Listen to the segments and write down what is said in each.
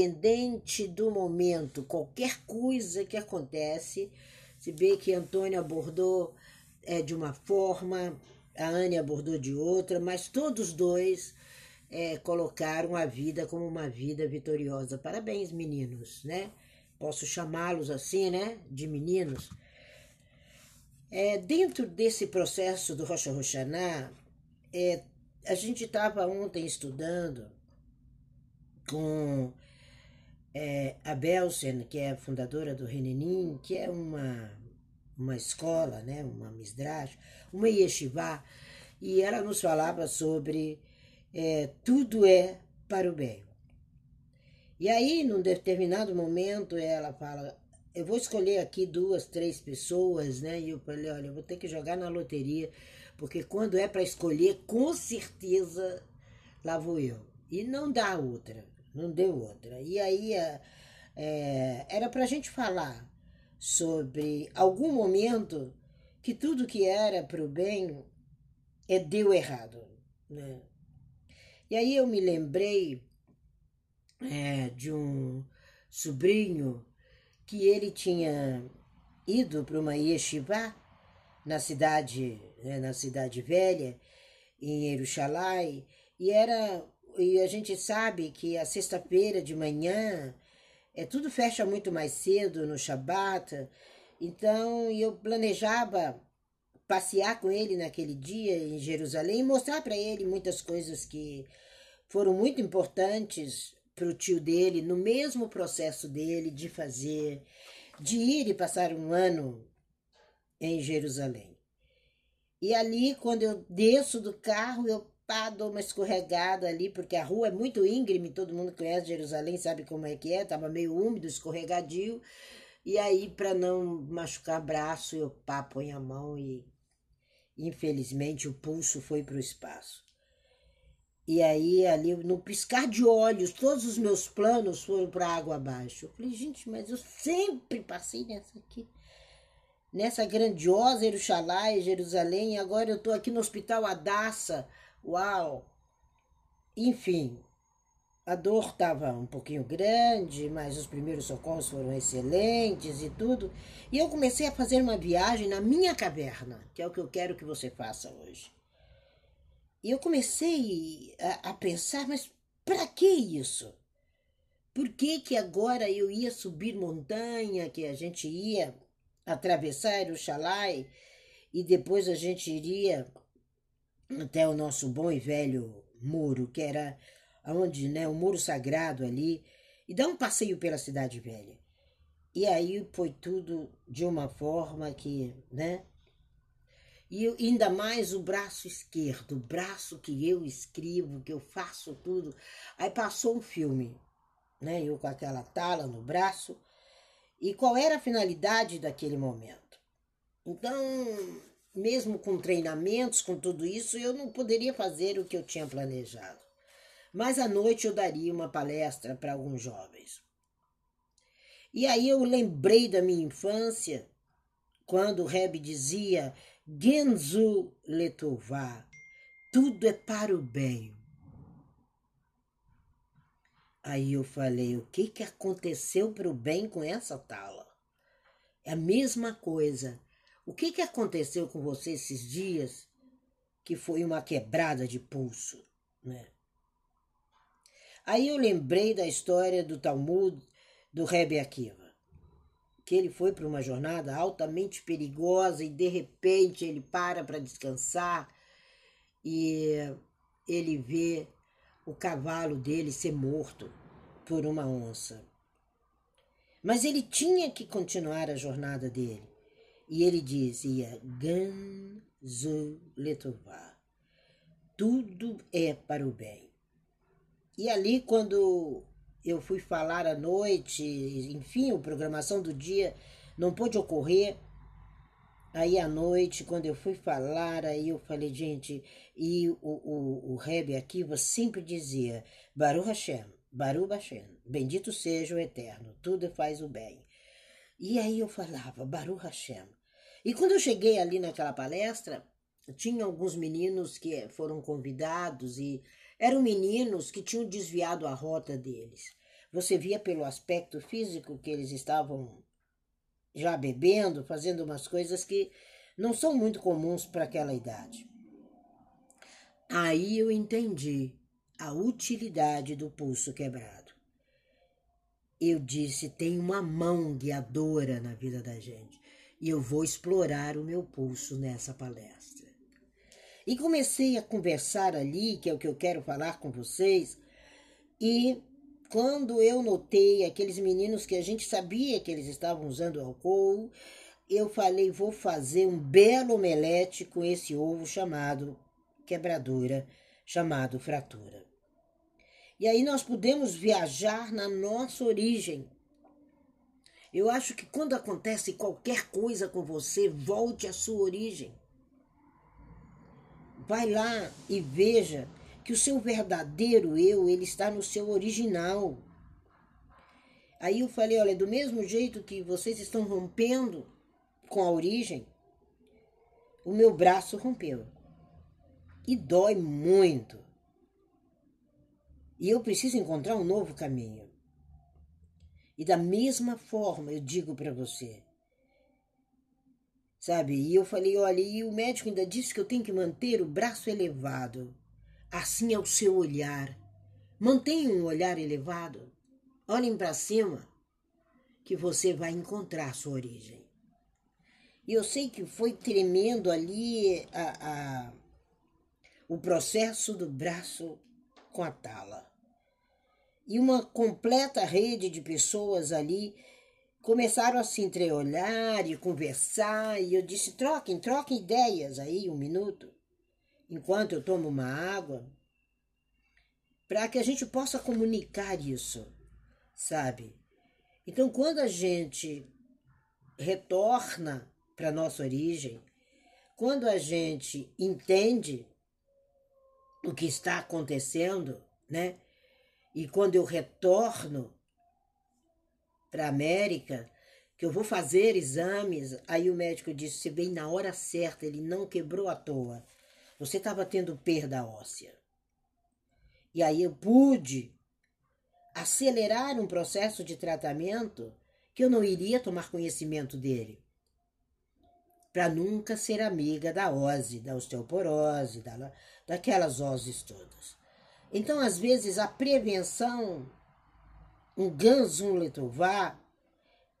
Independente do momento, qualquer coisa que acontece, se vê que Antônio abordou é, de uma forma, a Anne abordou de outra, mas todos dois é, colocaram a vida como uma vida vitoriosa. Parabéns, meninos, né? Posso chamá-los assim, né? De meninos. É, dentro desse processo do Rocha Roxaná, é, a gente estava ontem estudando com é, a Belsen, que é fundadora do Renenim, que é uma, uma escola, né, uma misdrash, uma yeshiva, e ela nos falava sobre é, tudo é para o bem. E aí, num determinado momento, ela fala, eu vou escolher aqui duas, três pessoas, né? E eu falei, olha, eu vou ter que jogar na loteria, porque quando é para escolher, com certeza lá vou eu. E não dá outra não deu outra. E aí é, é era para a gente falar sobre algum momento que tudo que era para o bem é, deu errado. Né? E aí eu me lembrei é, de um sobrinho que ele tinha ido para uma yeshiva na cidade, né, na cidade velha, em Jerusalém, e era e a gente sabe que a sexta-feira de manhã é tudo fecha muito mais cedo no Shabat. Então eu planejava passear com ele naquele dia em Jerusalém e mostrar para ele muitas coisas que foram muito importantes para o tio dele no mesmo processo dele de fazer, de ir e passar um ano em Jerusalém. E ali, quando eu desço do carro, eu pá, dou uma escorregada ali, porque a rua é muito íngreme, todo mundo conhece Jerusalém, sabe como é que é, tava meio úmido, escorregadio. E aí, para não machucar braço, eu pá, ponho a mão e infelizmente o pulso foi para o espaço. E aí, ali, no piscar de olhos, todos os meus planos foram para água abaixo. Eu falei, gente, mas eu sempre passei nessa aqui. Nessa grandiosa Jerusalém, Jerusalém, e agora eu estou aqui no Hospital Adassa, Uau! Enfim, a dor estava um pouquinho grande, mas os primeiros socorros foram excelentes e tudo. E eu comecei a fazer uma viagem na minha caverna, que é o que eu quero que você faça hoje. E eu comecei a, a pensar, mas para que isso? Por que, que agora eu ia subir montanha, que a gente ia atravessar o Xalai e depois a gente iria até o nosso bom e velho muro, que era onde, né, o muro sagrado ali, e dar um passeio pela cidade velha. E aí foi tudo de uma forma que, né? E ainda mais o braço esquerdo, o braço que eu escrevo, que eu faço tudo. Aí passou um filme, né? Eu com aquela tala no braço. E qual era a finalidade daquele momento? Então, mesmo com treinamentos, com tudo isso, eu não poderia fazer o que eu tinha planejado. Mas à noite eu daria uma palestra para alguns jovens. E aí eu lembrei da minha infância, quando o Rebbe dizia Genzu Letová, tudo é para o bem. Aí eu falei, o que, que aconteceu para o bem com essa tala? É a mesma coisa o que, que aconteceu com você esses dias que foi uma quebrada de pulso, né? Aí eu lembrei da história do Talmud do Rebbe Akiva, que ele foi para uma jornada altamente perigosa e de repente ele para para descansar e ele vê o cavalo dele ser morto por uma onça. Mas ele tinha que continuar a jornada dele. E ele dizia, Ganzu Letová, tudo é para o bem. E ali, quando eu fui falar à noite, enfim, a programação do dia não pôde ocorrer, Aí à noite, quando eu fui falar, aí eu falei, gente, e o, o, o Rebbe Akiva sempre dizia, Baruch Hashem, Baruch Hashem, bendito seja o Eterno, tudo faz o bem. E aí eu falava, Baruch Hashem, e quando eu cheguei ali naquela palestra, tinha alguns meninos que foram convidados e eram meninos que tinham desviado a rota deles. Você via pelo aspecto físico que eles estavam já bebendo, fazendo umas coisas que não são muito comuns para aquela idade. Aí eu entendi a utilidade do pulso quebrado. Eu disse: tem uma mão guiadora na vida da gente e eu vou explorar o meu pulso nessa palestra. E comecei a conversar ali, que é o que eu quero falar com vocês, e quando eu notei aqueles meninos que a gente sabia que eles estavam usando álcool, eu falei, vou fazer um belo omelete com esse ovo chamado quebradura, chamado fratura. E aí nós podemos viajar na nossa origem. Eu acho que quando acontece qualquer coisa com você, volte à sua origem. Vai lá e veja que o seu verdadeiro eu, ele está no seu original. Aí eu falei, olha, do mesmo jeito que vocês estão rompendo com a origem, o meu braço rompeu. E dói muito. E eu preciso encontrar um novo caminho. E da mesma forma eu digo para você, sabe? E eu falei, olha, e o médico ainda disse que eu tenho que manter o braço elevado. Assim é o seu olhar. Mantenha um olhar elevado. Olhem para cima, que você vai encontrar sua origem. E eu sei que foi tremendo ali a, a, o processo do braço com a tala. E uma completa rede de pessoas ali começaram a se entreolhar e conversar. E eu disse: troquem, troquem ideias aí, um minuto enquanto eu tomo uma água, para que a gente possa comunicar isso, sabe? Então, quando a gente retorna para nossa origem, quando a gente entende o que está acontecendo, né? E quando eu retorno para a América, que eu vou fazer exames, aí o médico disse: você vem na hora certa, ele não quebrou à toa. Você estava tendo perda óssea. E aí eu pude acelerar um processo de tratamento que eu não iria tomar conhecimento dele. Para nunca ser amiga da ose, da osteoporose, da, daquelas oses todas. Então, às vezes, a prevenção, um ganzum letová,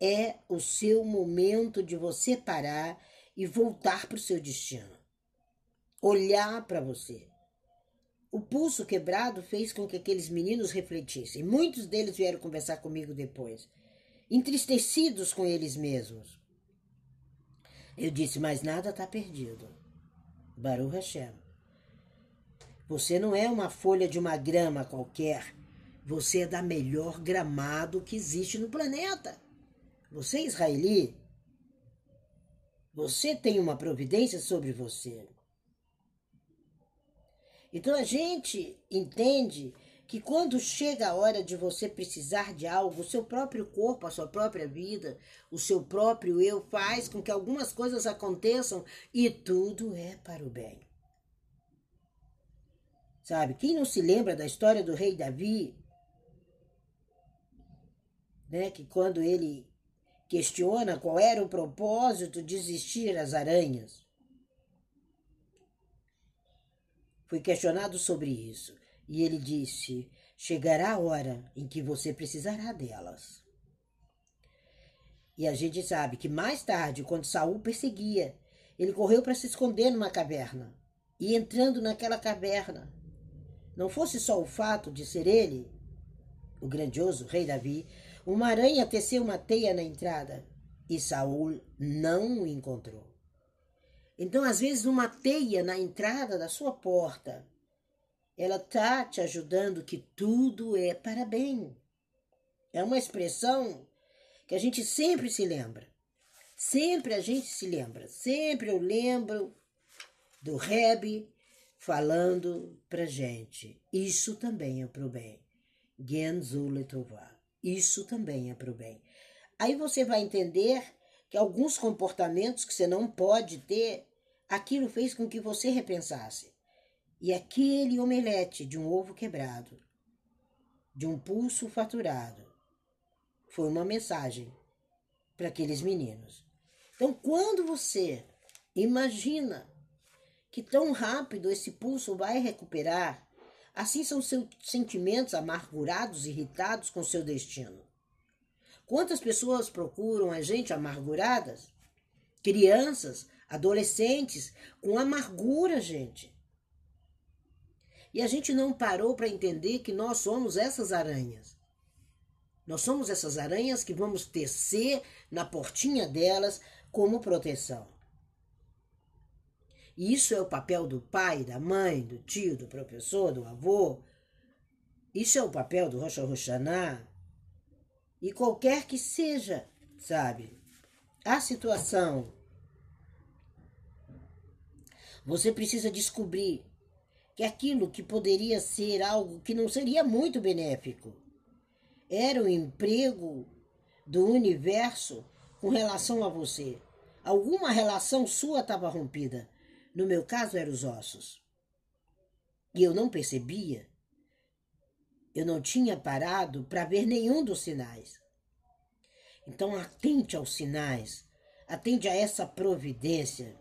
é o seu momento de você parar e voltar para o seu destino olhar para você. O pulso quebrado fez com que aqueles meninos refletissem. Muitos deles vieram conversar comigo depois, entristecidos com eles mesmos. Eu disse, mas nada está perdido. Baruch Hashem. Você não é uma folha de uma grama qualquer. Você é da melhor gramado que existe no planeta. Você é israeli. Você tem uma providência sobre você. Então a gente entende que quando chega a hora de você precisar de algo, o seu próprio corpo, a sua própria vida, o seu próprio eu faz com que algumas coisas aconteçam e tudo é para o bem. Sabe? Quem não se lembra da história do rei Davi, né, que quando ele questiona qual era o propósito de existir as aranhas, Foi questionado sobre isso e ele disse: Chegará a hora em que você precisará delas. E a gente sabe que mais tarde, quando Saul perseguia, ele correu para se esconder numa caverna. E entrando naquela caverna, não fosse só o fato de ser ele, o grandioso rei Davi, uma aranha teceu uma teia na entrada e Saul não o encontrou. Então, às vezes, uma teia na entrada da sua porta, ela tá te ajudando que tudo é para bem. É uma expressão que a gente sempre se lembra. Sempre a gente se lembra. Sempre eu lembro do Reb falando pra gente. Isso também é pro bem. Genzuletová. Isso também é pro bem. Aí você vai entender que alguns comportamentos que você não pode ter Aquilo fez com que você repensasse. E aquele omelete de um ovo quebrado de um pulso faturado. Foi uma mensagem para aqueles meninos. Então, quando você imagina que tão rápido esse pulso vai recuperar, assim são seus sentimentos amargurados, irritados com seu destino. Quantas pessoas procuram a gente amarguradas? Crianças, adolescentes, com amargura, gente. E a gente não parou para entender que nós somos essas aranhas. Nós somos essas aranhas que vamos tecer na portinha delas como proteção. Isso é o papel do pai, da mãe, do tio, do professor, do avô. Isso é o papel do Rocha Roxaná. E qualquer que seja, sabe, a situação, você precisa descobrir que aquilo que poderia ser algo que não seria muito benéfico era o emprego do universo com relação a você. Alguma relação sua estava rompida. No meu caso, eram os ossos. E eu não percebia. Eu não tinha parado para ver nenhum dos sinais. Então, atente aos sinais, atende a essa providência.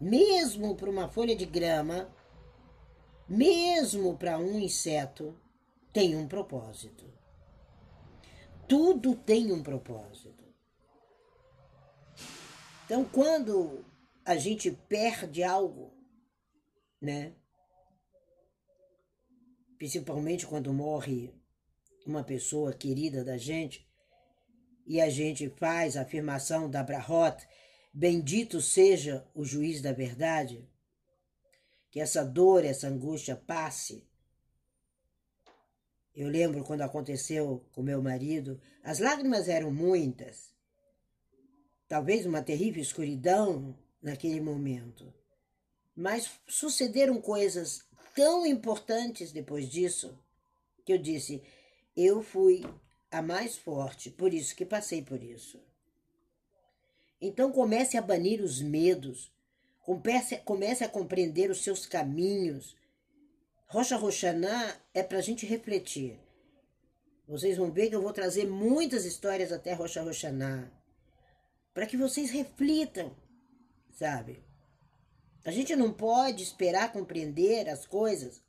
Mesmo para uma folha de grama, mesmo para um inseto, tem um propósito. Tudo tem um propósito. Então, quando a gente perde algo, né? Principalmente quando morre uma pessoa querida da gente, e a gente faz a afirmação da Brahot, bendito seja o juiz da verdade, que essa dor, essa angústia passe. Eu lembro quando aconteceu com meu marido, as lágrimas eram muitas. Talvez uma terrível escuridão naquele momento. Mas sucederam coisas tão importantes depois disso que eu disse: eu fui a mais forte, por isso que passei por isso. Então comece a banir os medos, Comece, comece a compreender os seus caminhos. Rocha Roxaná é para a gente refletir. Vocês vão ver que eu vou trazer muitas histórias até Rocha Roxaná. Para que vocês reflitam, sabe? A gente não pode esperar compreender as coisas,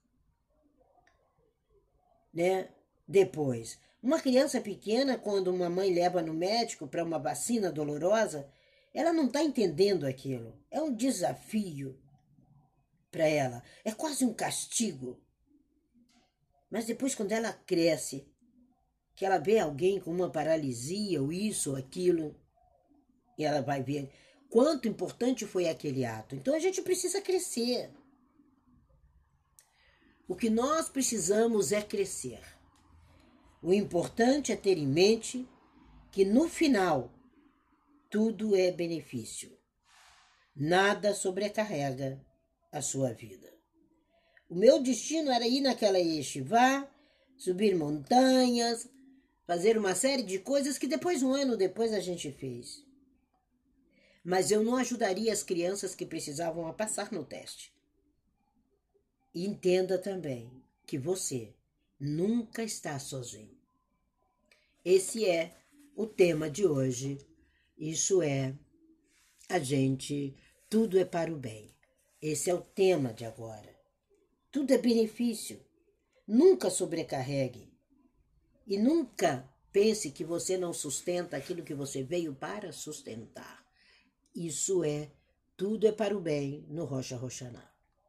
né? Depois. Uma criança pequena, quando uma mãe leva no médico para uma vacina dolorosa, ela não está entendendo aquilo. É um desafio para ela. É quase um castigo. Mas depois, quando ela cresce, que ela vê alguém com uma paralisia, ou isso ou aquilo, e ela vai ver quanto importante foi aquele ato. Então a gente precisa crescer. O que nós precisamos é crescer. O importante é ter em mente que no final tudo é benefício. Nada sobrecarrega a sua vida. O meu destino era ir naquela yeshiva, subir montanhas, fazer uma série de coisas que depois, um ano depois, a gente fez. Mas eu não ajudaria as crianças que precisavam a passar no teste. Entenda também que você nunca está sozinho. Esse é o tema de hoje isso é a gente, tudo é para o bem. Esse é o tema de agora. Tudo é benefício. Nunca sobrecarregue. E nunca pense que você não sustenta aquilo que você veio para sustentar. Isso é tudo é para o bem no Rocha Roxaná.